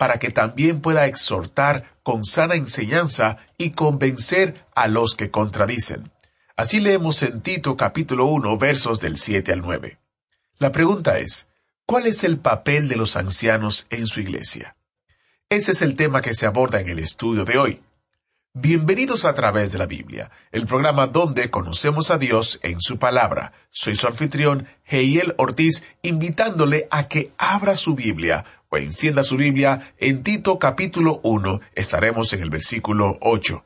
para que también pueda exhortar con sana enseñanza y convencer a los que contradicen. Así leemos en Tito capítulo 1 versos del 7 al 9. La pregunta es, ¿cuál es el papel de los ancianos en su iglesia? Ese es el tema que se aborda en el estudio de hoy. Bienvenidos a través de la Biblia, el programa donde conocemos a Dios en su palabra. Soy su anfitrión, Heiel Ortiz, invitándole a que abra su Biblia o encienda su Biblia en Tito capítulo 1. Estaremos en el versículo 8.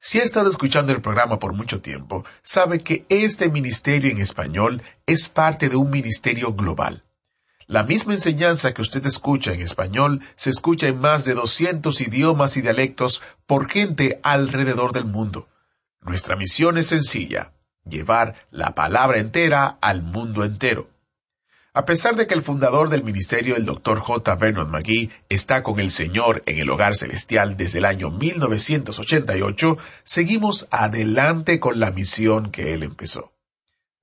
Si ha estado escuchando el programa por mucho tiempo, sabe que este ministerio en español es parte de un ministerio global. La misma enseñanza que usted escucha en español se escucha en más de 200 idiomas y dialectos por gente alrededor del mundo. Nuestra misión es sencilla, llevar la palabra entera al mundo entero. A pesar de que el fundador del ministerio, el Dr. J. Vernon McGee, está con el Señor en el hogar celestial desde el año 1988, seguimos adelante con la misión que él empezó.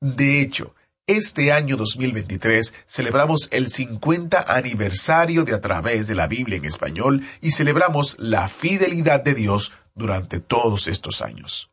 De hecho, este año 2023 celebramos el 50 aniversario de A través de la Biblia en español y celebramos la fidelidad de Dios durante todos estos años.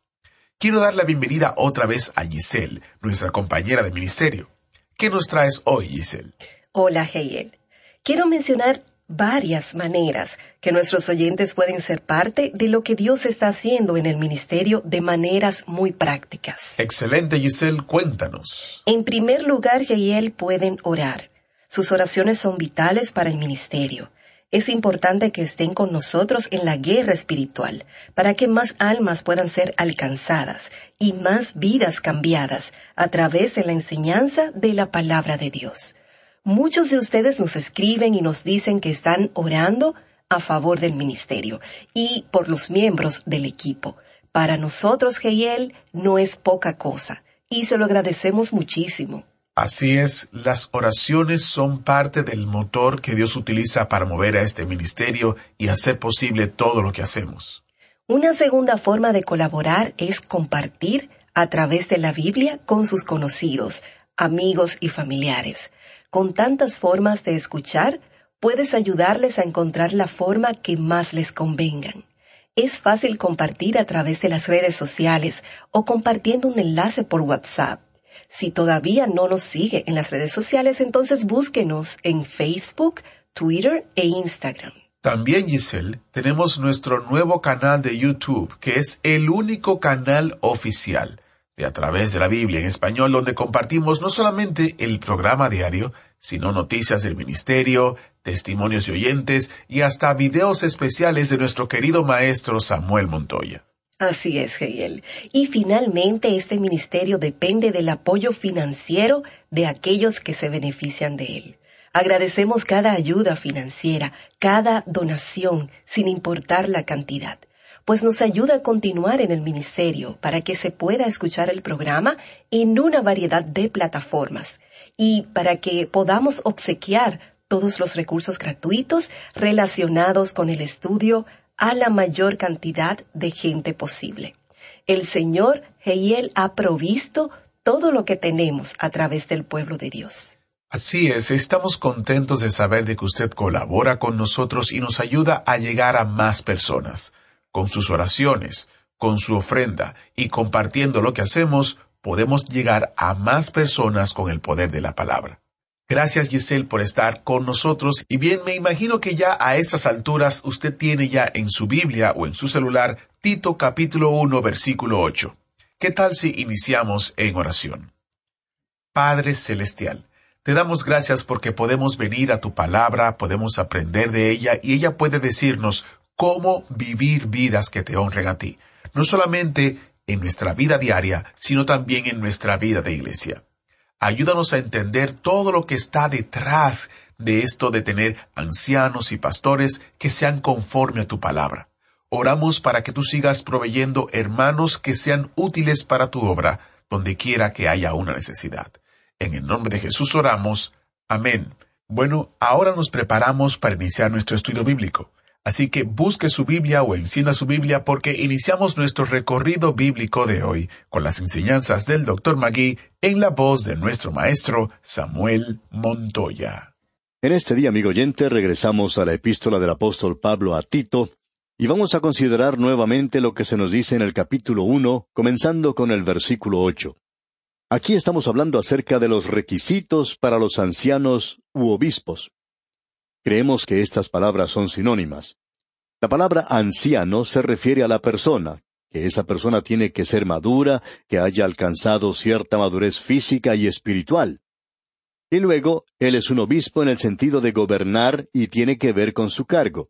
Quiero dar la bienvenida otra vez a Giselle, nuestra compañera de ministerio. ¿Qué nos traes hoy, Giselle? Hola, Heiel. Quiero mencionar varias maneras que nuestros oyentes pueden ser parte de lo que Dios está haciendo en el ministerio de maneras muy prácticas. Excelente, Giselle, cuéntanos. En primer lugar, Heiel pueden orar. Sus oraciones son vitales para el ministerio. Es importante que estén con nosotros en la guerra espiritual, para que más almas puedan ser alcanzadas y más vidas cambiadas a través de la enseñanza de la palabra de Dios. Muchos de ustedes nos escriben y nos dicen que están orando a favor del ministerio y por los miembros del equipo. Para nosotros, Geiel, no es poca cosa y se lo agradecemos muchísimo. Así es, las oraciones son parte del motor que Dios utiliza para mover a este ministerio y hacer posible todo lo que hacemos. Una segunda forma de colaborar es compartir a través de la Biblia con sus conocidos, amigos y familiares. Con tantas formas de escuchar, puedes ayudarles a encontrar la forma que más les convengan. Es fácil compartir a través de las redes sociales o compartiendo un enlace por WhatsApp. Si todavía no nos sigue en las redes sociales, entonces búsquenos en Facebook, Twitter e Instagram. También, Giselle, tenemos nuestro nuevo canal de YouTube, que es el único canal oficial de A través de la Biblia en español, donde compartimos no solamente el programa diario, sino noticias del ministerio, testimonios de oyentes y hasta videos especiales de nuestro querido maestro Samuel Montoya. Así es, Geyel. Y finalmente este ministerio depende del apoyo financiero de aquellos que se benefician de él. Agradecemos cada ayuda financiera, cada donación, sin importar la cantidad, pues nos ayuda a continuar en el ministerio para que se pueda escuchar el programa en una variedad de plataformas y para que podamos obsequiar todos los recursos gratuitos relacionados con el estudio a la mayor cantidad de gente posible. El Señor Heiel ha provisto todo lo que tenemos a través del pueblo de Dios. Así es, estamos contentos de saber de que usted colabora con nosotros y nos ayuda a llegar a más personas. Con sus oraciones, con su ofrenda y compartiendo lo que hacemos, podemos llegar a más personas con el poder de la palabra. Gracias Giselle por estar con nosotros y bien me imagino que ya a estas alturas usted tiene ya en su Biblia o en su celular Tito capítulo 1 versículo 8. ¿Qué tal si iniciamos en oración? Padre Celestial, te damos gracias porque podemos venir a tu palabra, podemos aprender de ella y ella puede decirnos cómo vivir vidas que te honren a ti, no solamente en nuestra vida diaria, sino también en nuestra vida de iglesia. Ayúdanos a entender todo lo que está detrás de esto de tener ancianos y pastores que sean conforme a tu palabra. Oramos para que tú sigas proveyendo hermanos que sean útiles para tu obra, donde quiera que haya una necesidad. En el nombre de Jesús oramos. Amén. Bueno, ahora nos preparamos para iniciar nuestro estudio bíblico. Así que busque su Biblia o encienda su Biblia porque iniciamos nuestro recorrido bíblico de hoy con las enseñanzas del Dr. Magui en la voz de nuestro maestro Samuel Montoya. En este día, amigo oyente, regresamos a la epístola del apóstol Pablo a Tito y vamos a considerar nuevamente lo que se nos dice en el capítulo uno, comenzando con el versículo ocho. Aquí estamos hablando acerca de los requisitos para los ancianos u obispos. Creemos que estas palabras son sinónimas. La palabra anciano se refiere a la persona, que esa persona tiene que ser madura, que haya alcanzado cierta madurez física y espiritual. Y luego, él es un obispo en el sentido de gobernar y tiene que ver con su cargo.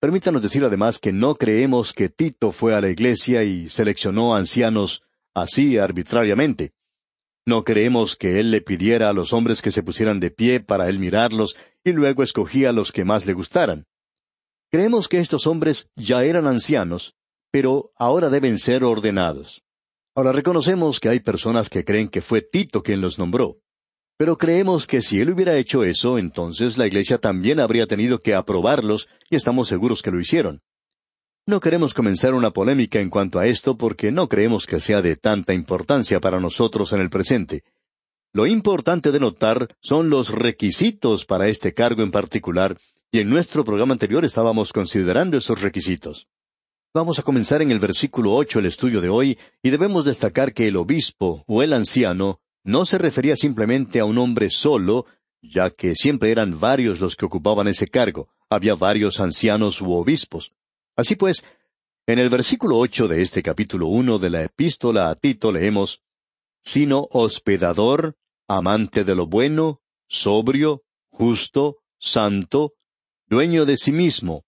Permítanos decir además que no creemos que Tito fue a la iglesia y seleccionó ancianos así arbitrariamente. No creemos que él le pidiera a los hombres que se pusieran de pie para él mirarlos y luego escogía a los que más le gustaran. Creemos que estos hombres ya eran ancianos, pero ahora deben ser ordenados. Ahora reconocemos que hay personas que creen que fue Tito quien los nombró. Pero creemos que si él hubiera hecho eso, entonces la Iglesia también habría tenido que aprobarlos, y estamos seguros que lo hicieron. No queremos comenzar una polémica en cuanto a esto porque no creemos que sea de tanta importancia para nosotros en el presente. Lo importante de notar son los requisitos para este cargo en particular, y en nuestro programa anterior estábamos considerando esos requisitos. Vamos a comenzar en el versículo ocho el estudio de hoy, y debemos destacar que el obispo o el anciano no se refería simplemente a un hombre solo, ya que siempre eran varios los que ocupaban ese cargo, había varios ancianos u obispos. Así pues, en el versículo ocho de este capítulo uno de la epístola a Tito leemos sino hospedador, amante de lo bueno, sobrio, justo, santo, dueño de sí mismo.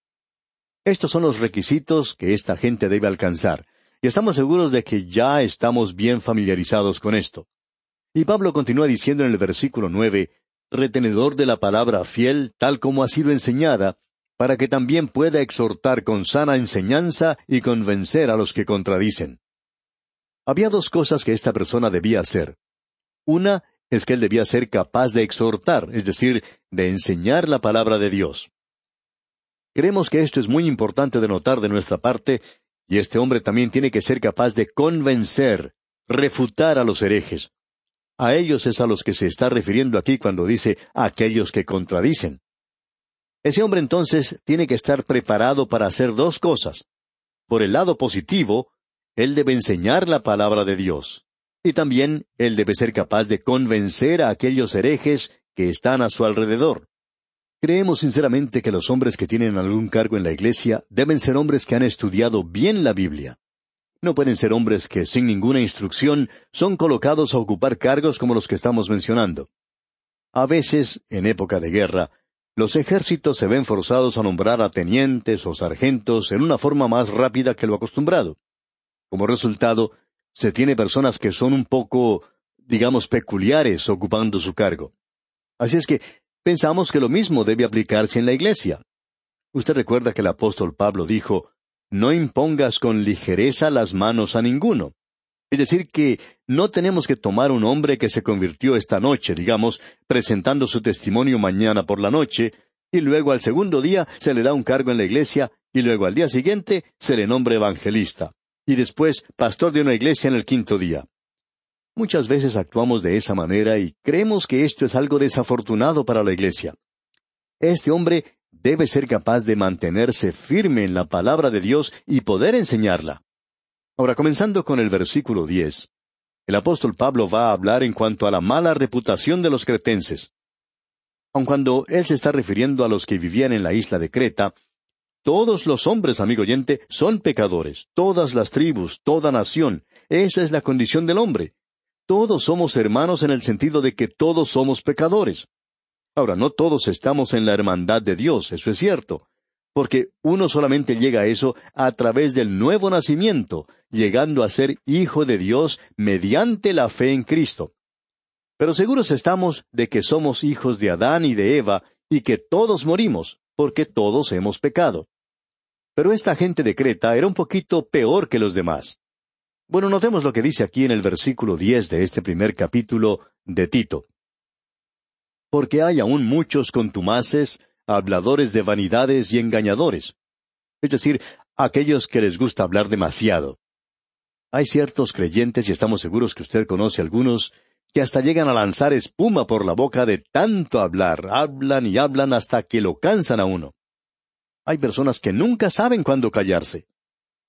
Estos son los requisitos que esta gente debe alcanzar, y estamos seguros de que ya estamos bien familiarizados con esto. Y Pablo continúa diciendo en el versículo nueve, retenedor de la palabra fiel tal como ha sido enseñada, para que también pueda exhortar con sana enseñanza y convencer a los que contradicen. Había dos cosas que esta persona debía hacer. Una es que él debía ser capaz de exhortar, es decir, de enseñar la palabra de Dios. Creemos que esto es muy importante de notar de nuestra parte, y este hombre también tiene que ser capaz de convencer, refutar a los herejes. A ellos es a los que se está refiriendo aquí cuando dice aquellos que contradicen. Ese hombre entonces tiene que estar preparado para hacer dos cosas. Por el lado positivo, él debe enseñar la palabra de Dios. Y también él debe ser capaz de convencer a aquellos herejes que están a su alrededor. Creemos sinceramente que los hombres que tienen algún cargo en la Iglesia deben ser hombres que han estudiado bien la Biblia. No pueden ser hombres que sin ninguna instrucción son colocados a ocupar cargos como los que estamos mencionando. A veces, en época de guerra, los ejércitos se ven forzados a nombrar a tenientes o sargentos en una forma más rápida que lo acostumbrado. Como resultado, se tiene personas que son un poco, digamos, peculiares ocupando su cargo. Así es que pensamos que lo mismo debe aplicarse en la iglesia. Usted recuerda que el apóstol Pablo dijo, No impongas con ligereza las manos a ninguno. Es decir, que no tenemos que tomar un hombre que se convirtió esta noche, digamos, presentando su testimonio mañana por la noche, y luego al segundo día se le da un cargo en la iglesia, y luego al día siguiente se le nombra evangelista, y después pastor de una iglesia en el quinto día. Muchas veces actuamos de esa manera y creemos que esto es algo desafortunado para la iglesia. Este hombre debe ser capaz de mantenerse firme en la palabra de Dios y poder enseñarla. Ahora, comenzando con el versículo diez, el apóstol Pablo va a hablar en cuanto a la mala reputación de los cretenses. Aun cuando él se está refiriendo a los que vivían en la isla de Creta, todos los hombres, amigo oyente, son pecadores, todas las tribus, toda nación, esa es la condición del hombre. Todos somos hermanos en el sentido de que todos somos pecadores. Ahora, no todos estamos en la hermandad de Dios, eso es cierto, porque uno solamente llega a eso a través del nuevo nacimiento, llegando a ser hijo de Dios mediante la fe en Cristo. Pero seguros estamos de que somos hijos de Adán y de Eva y que todos morimos, porque todos hemos pecado. Pero esta gente de Creta era un poquito peor que los demás. Bueno, notemos lo que dice aquí en el versículo diez de este primer capítulo de Tito. Porque hay aún muchos contumaces, habladores de vanidades y engañadores. Es decir, aquellos que les gusta hablar demasiado. Hay ciertos creyentes, y estamos seguros que usted conoce algunos, que hasta llegan a lanzar espuma por la boca de tanto hablar, hablan y hablan hasta que lo cansan a uno. Hay personas que nunca saben cuándo callarse.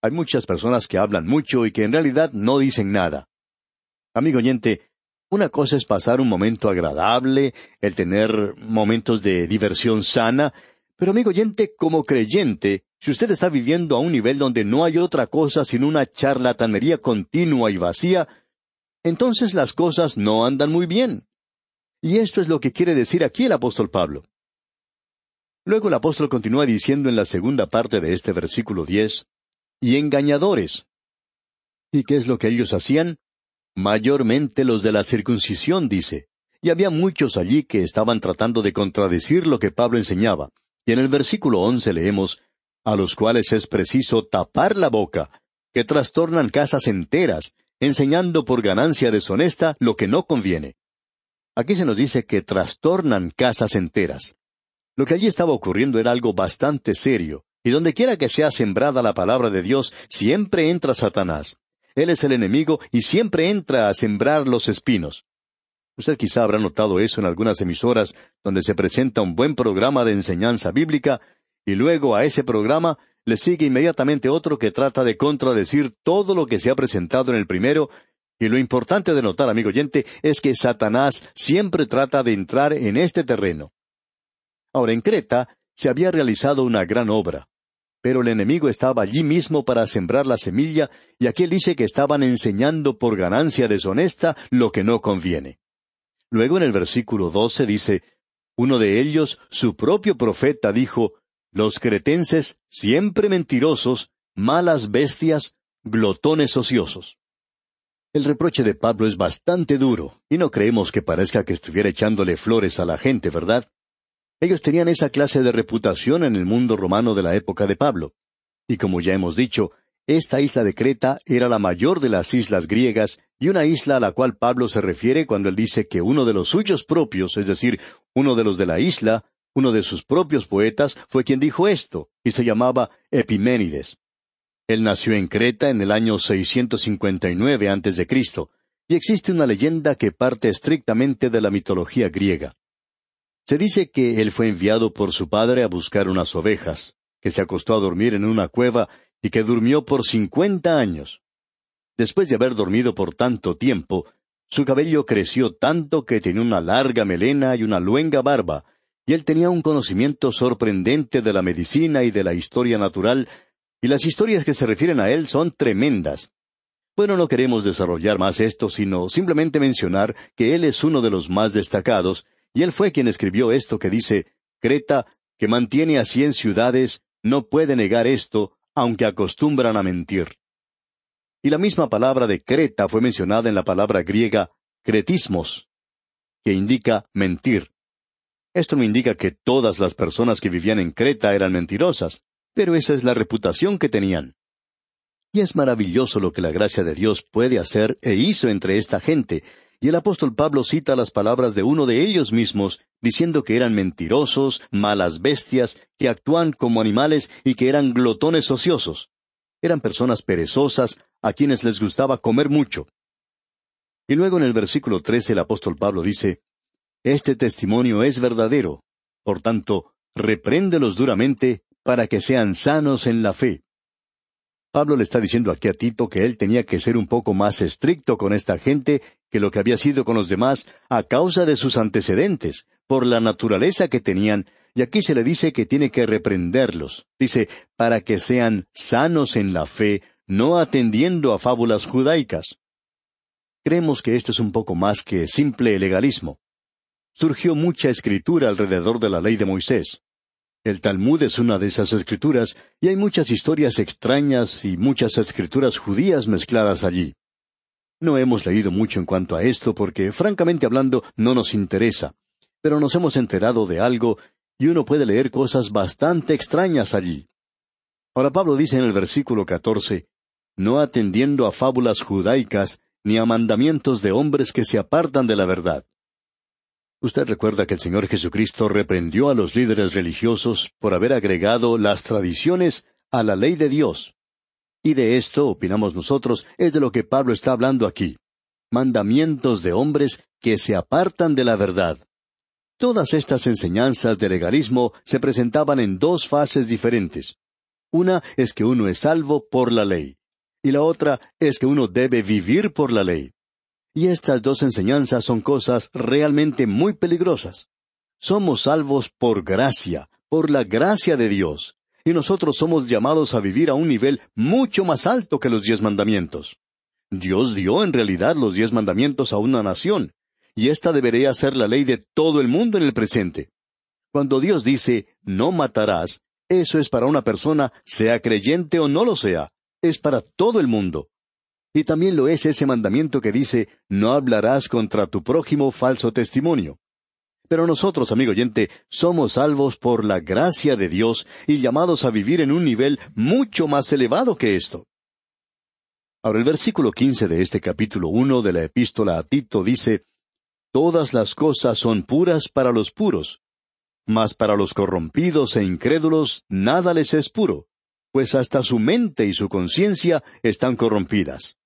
Hay muchas personas que hablan mucho y que en realidad no dicen nada. Amigo oyente, una cosa es pasar un momento agradable, el tener momentos de diversión sana, pero amigo oyente, como creyente, si usted está viviendo a un nivel donde no hay otra cosa sino una charlatanería continua y vacía, entonces las cosas no andan muy bien. Y esto es lo que quiere decir aquí el apóstol Pablo. Luego el apóstol continúa diciendo en la segunda parte de este versículo diez, y engañadores. ¿Y qué es lo que ellos hacían? Mayormente los de la circuncisión, dice. Y había muchos allí que estaban tratando de contradecir lo que Pablo enseñaba. Y en el versículo once leemos, a los cuales es preciso tapar la boca, que trastornan casas enteras, enseñando por ganancia deshonesta lo que no conviene. Aquí se nos dice que trastornan casas enteras. Lo que allí estaba ocurriendo era algo bastante serio, y donde quiera que sea sembrada la palabra de Dios, siempre entra Satanás. Él es el enemigo y siempre entra a sembrar los espinos. Usted quizá habrá notado eso en algunas emisoras donde se presenta un buen programa de enseñanza bíblica y luego a ese programa le sigue inmediatamente otro que trata de contradecir todo lo que se ha presentado en el primero y lo importante de notar, amigo oyente, es que Satanás siempre trata de entrar en este terreno. Ahora, en Creta se había realizado una gran obra. Pero el enemigo estaba allí mismo para sembrar la semilla, y aquí él dice que estaban enseñando por ganancia deshonesta lo que no conviene. Luego en el versículo doce dice, uno de ellos, su propio profeta, dijo, los cretenses, siempre mentirosos, malas bestias, glotones ociosos. El reproche de Pablo es bastante duro, y no creemos que parezca que estuviera echándole flores a la gente, ¿verdad? Ellos tenían esa clase de reputación en el mundo romano de la época de Pablo. Y como ya hemos dicho, esta isla de Creta era la mayor de las islas griegas y una isla a la cual Pablo se refiere cuando él dice que uno de los suyos propios, es decir, uno de los de la isla, uno de sus propios poetas, fue quien dijo esto, y se llamaba Epiménides. Él nació en Creta en el año 659 a.C., y existe una leyenda que parte estrictamente de la mitología griega. Se dice que él fue enviado por su padre a buscar unas ovejas, que se acostó a dormir en una cueva y que durmió por cincuenta años. Después de haber dormido por tanto tiempo, su cabello creció tanto que tenía una larga melena y una luenga barba, y él tenía un conocimiento sorprendente de la medicina y de la historia natural, y las historias que se refieren a él son tremendas. Bueno, no queremos desarrollar más esto, sino simplemente mencionar que él es uno de los más destacados, y él fue quien escribió esto que dice, Creta, que mantiene a cien ciudades, no puede negar esto, aunque acostumbran a mentir. Y la misma palabra de Creta fue mencionada en la palabra griega cretismos, que indica mentir. Esto no indica que todas las personas que vivían en Creta eran mentirosas, pero esa es la reputación que tenían. Y es maravilloso lo que la gracia de Dios puede hacer e hizo entre esta gente, y el apóstol Pablo cita las palabras de uno de ellos mismos, diciendo que eran mentirosos, malas bestias, que actúan como animales y que eran glotones ociosos. Eran personas perezosas, a quienes les gustaba comer mucho. Y luego en el versículo trece el apóstol Pablo dice, Este testimonio es verdadero, por tanto, repréndelos duramente para que sean sanos en la fe. Pablo le está diciendo aquí a Tito que él tenía que ser un poco más estricto con esta gente que lo que había sido con los demás a causa de sus antecedentes, por la naturaleza que tenían, y aquí se le dice que tiene que reprenderlos. Dice, para que sean sanos en la fe, no atendiendo a fábulas judaicas. Creemos que esto es un poco más que simple legalismo. Surgió mucha escritura alrededor de la ley de Moisés. El Talmud es una de esas escrituras, y hay muchas historias extrañas y muchas escrituras judías mezcladas allí. No hemos leído mucho en cuanto a esto porque, francamente hablando, no nos interesa, pero nos hemos enterado de algo y uno puede leer cosas bastante extrañas allí. Ahora Pablo dice en el versículo catorce, no atendiendo a fábulas judaicas ni a mandamientos de hombres que se apartan de la verdad. Usted recuerda que el Señor Jesucristo reprendió a los líderes religiosos por haber agregado las tradiciones a la ley de Dios. Y de esto, opinamos nosotros, es de lo que Pablo está hablando aquí. Mandamientos de hombres que se apartan de la verdad. Todas estas enseñanzas de legalismo se presentaban en dos fases diferentes. Una es que uno es salvo por la ley, y la otra es que uno debe vivir por la ley. Y estas dos enseñanzas son cosas realmente muy peligrosas. Somos salvos por gracia, por la gracia de Dios, y nosotros somos llamados a vivir a un nivel mucho más alto que los diez mandamientos. Dios dio en realidad los diez mandamientos a una nación, y esta debería ser la ley de todo el mundo en el presente. Cuando Dios dice, no matarás, eso es para una persona, sea creyente o no lo sea, es para todo el mundo. Y también lo es ese mandamiento que dice, no hablarás contra tu prójimo falso testimonio. Pero nosotros, amigo oyente, somos salvos por la gracia de Dios y llamados a vivir en un nivel mucho más elevado que esto. Ahora el versículo quince de este capítulo uno de la epístola a Tito dice, Todas las cosas son puras para los puros, mas para los corrompidos e incrédulos nada les es puro, pues hasta su mente y su conciencia están corrompidas.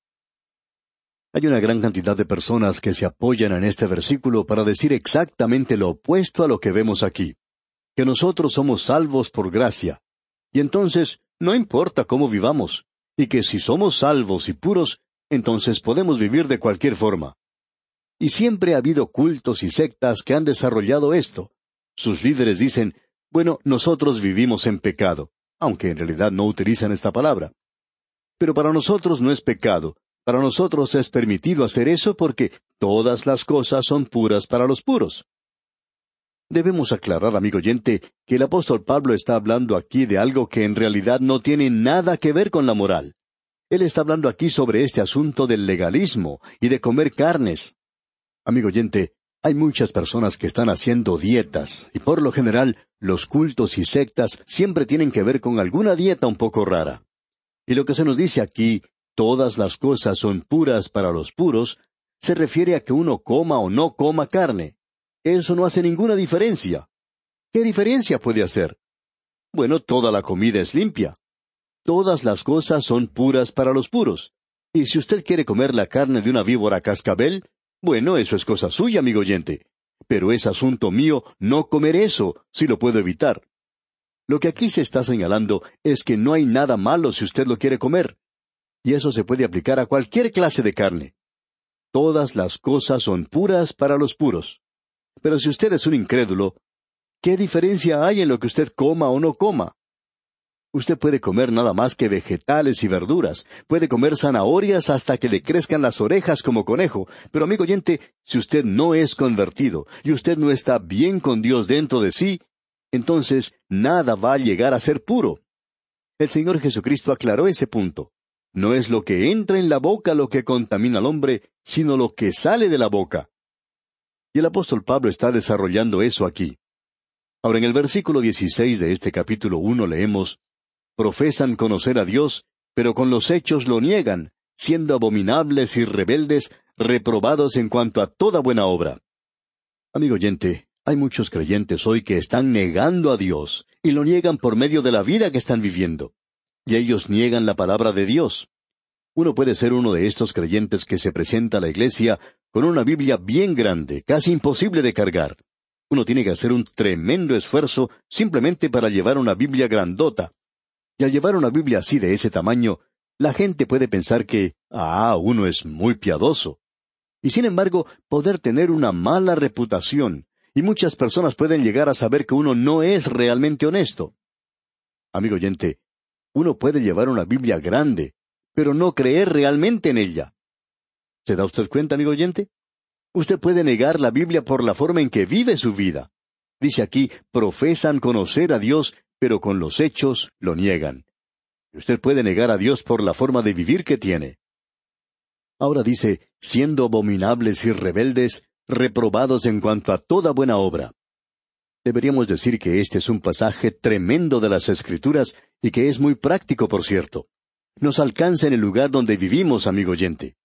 Hay una gran cantidad de personas que se apoyan en este versículo para decir exactamente lo opuesto a lo que vemos aquí, que nosotros somos salvos por gracia, y entonces no importa cómo vivamos, y que si somos salvos y puros, entonces podemos vivir de cualquier forma. Y siempre ha habido cultos y sectas que han desarrollado esto. Sus líderes dicen, bueno, nosotros vivimos en pecado, aunque en realidad no utilizan esta palabra. Pero para nosotros no es pecado, para nosotros es permitido hacer eso porque todas las cosas son puras para los puros. Debemos aclarar, amigo oyente, que el apóstol Pablo está hablando aquí de algo que en realidad no tiene nada que ver con la moral. Él está hablando aquí sobre este asunto del legalismo y de comer carnes. Amigo oyente, hay muchas personas que están haciendo dietas, y por lo general los cultos y sectas siempre tienen que ver con alguna dieta un poco rara. Y lo que se nos dice aquí todas las cosas son puras para los puros, se refiere a que uno coma o no coma carne. Eso no hace ninguna diferencia. ¿Qué diferencia puede hacer? Bueno, toda la comida es limpia. Todas las cosas son puras para los puros. Y si usted quiere comer la carne de una víbora cascabel, bueno, eso es cosa suya, amigo oyente. Pero es asunto mío no comer eso, si lo puedo evitar. Lo que aquí se está señalando es que no hay nada malo si usted lo quiere comer y eso se puede aplicar a cualquier clase de carne. Todas las cosas son puras para los puros. Pero si usted es un incrédulo, ¿qué diferencia hay en lo que usted coma o no coma? Usted puede comer nada más que vegetales y verduras, puede comer zanahorias hasta que le crezcan las orejas como conejo, pero amigo oyente, si usted no es convertido y usted no está bien con Dios dentro de sí, entonces nada va a llegar a ser puro. El Señor Jesucristo aclaró ese punto. No es lo que entra en la boca lo que contamina al hombre, sino lo que sale de la boca. Y el apóstol Pablo está desarrollando eso aquí. Ahora en el versículo 16 de este capítulo uno leemos, Profesan conocer a Dios, pero con los hechos lo niegan, siendo abominables y rebeldes, reprobados en cuanto a toda buena obra. Amigo oyente, hay muchos creyentes hoy que están negando a Dios, y lo niegan por medio de la vida que están viviendo. Y ellos niegan la palabra de Dios. Uno puede ser uno de estos creyentes que se presenta a la iglesia con una Biblia bien grande, casi imposible de cargar. Uno tiene que hacer un tremendo esfuerzo simplemente para llevar una Biblia grandota, y al llevar una Biblia así de ese tamaño, la gente puede pensar que, ah, uno es muy piadoso. Y sin embargo, poder tener una mala reputación, y muchas personas pueden llegar a saber que uno no es realmente honesto. Amigo oyente, uno puede llevar una Biblia grande, pero no creer realmente en ella. ¿Se da usted cuenta, amigo oyente? Usted puede negar la Biblia por la forma en que vive su vida. Dice aquí, profesan conocer a Dios, pero con los hechos lo niegan. Usted puede negar a Dios por la forma de vivir que tiene. Ahora dice, siendo abominables y rebeldes, reprobados en cuanto a toda buena obra. Deberíamos decir que este es un pasaje tremendo de las Escrituras y que es muy práctico, por cierto. Nos alcanza en el lugar donde vivimos, amigo oyente.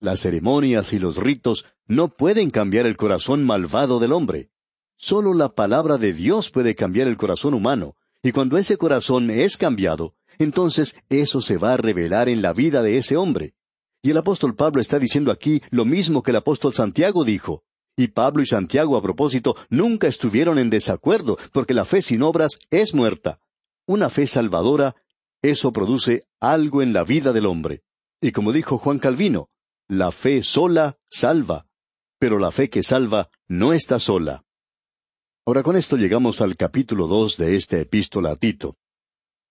Las ceremonias y los ritos no pueden cambiar el corazón malvado del hombre. Solo la palabra de Dios puede cambiar el corazón humano, y cuando ese corazón es cambiado, entonces eso se va a revelar en la vida de ese hombre. Y el apóstol Pablo está diciendo aquí lo mismo que el apóstol Santiago dijo. Y Pablo y Santiago a propósito nunca estuvieron en desacuerdo, porque la fe sin obras es muerta. Una fe salvadora, eso produce algo en la vida del hombre. Y como dijo Juan Calvino, la fe sola salva, pero la fe que salva no está sola. Ahora con esto llegamos al capítulo dos de esta epístola a Tito.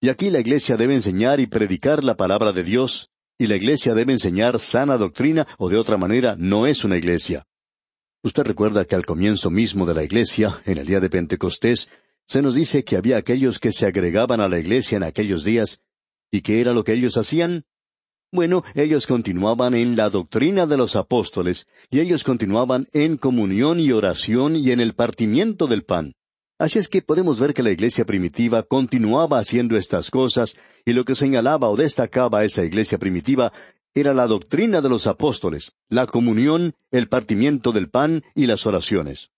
Y aquí la iglesia debe enseñar y predicar la palabra de Dios, y la iglesia debe enseñar sana doctrina, o de otra manera no es una iglesia. Usted recuerda que al comienzo mismo de la iglesia, en el día de Pentecostés, se nos dice que había aquellos que se agregaban a la iglesia en aquellos días, ¿y qué era lo que ellos hacían? Bueno, ellos continuaban en la doctrina de los apóstoles, y ellos continuaban en comunión y oración y en el partimiento del pan. Así es que podemos ver que la iglesia primitiva continuaba haciendo estas cosas, y lo que señalaba o destacaba esa iglesia primitiva era la doctrina de los apóstoles, la comunión, el partimiento del pan y las oraciones.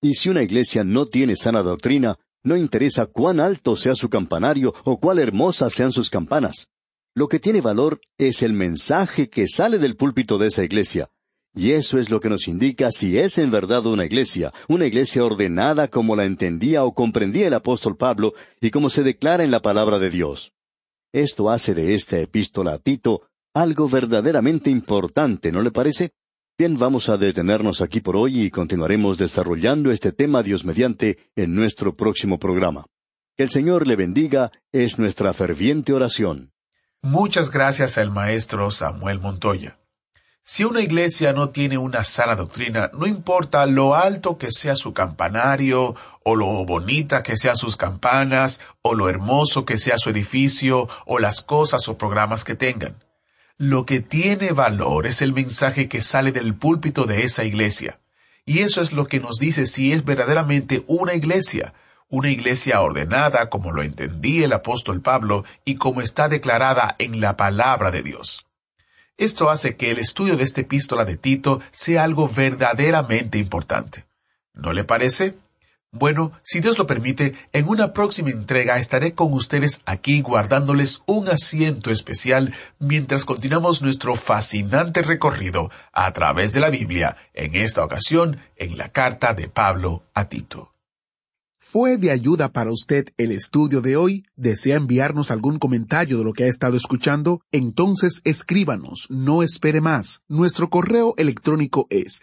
Y si una iglesia no tiene sana doctrina, no interesa cuán alto sea su campanario o cuán hermosas sean sus campanas. Lo que tiene valor es el mensaje que sale del púlpito de esa iglesia. Y eso es lo que nos indica si es en verdad una iglesia, una iglesia ordenada como la entendía o comprendía el apóstol Pablo y como se declara en la palabra de Dios. Esto hace de esta epístola a Tito algo verdaderamente importante, ¿no le parece? Bien, vamos a detenernos aquí por hoy y continuaremos desarrollando este tema Dios mediante en nuestro próximo programa. Que el Señor le bendiga es nuestra ferviente oración. Muchas gracias al maestro Samuel Montoya. Si una iglesia no tiene una sana doctrina, no importa lo alto que sea su campanario, o lo bonita que sean sus campanas, o lo hermoso que sea su edificio, o las cosas o programas que tengan. Lo que tiene valor es el mensaje que sale del púlpito de esa iglesia. Y eso es lo que nos dice si es verdaderamente una iglesia, una iglesia ordenada como lo entendía el apóstol Pablo y como está declarada en la palabra de Dios. Esto hace que el estudio de esta epístola de Tito sea algo verdaderamente importante. ¿No le parece? Bueno, si Dios lo permite, en una próxima entrega estaré con ustedes aquí guardándoles un asiento especial mientras continuamos nuestro fascinante recorrido a través de la Biblia, en esta ocasión en la carta de Pablo a Tito. ¿Fue de ayuda para usted el estudio de hoy? ¿Desea enviarnos algún comentario de lo que ha estado escuchando? Entonces escríbanos, no espere más. Nuestro correo electrónico es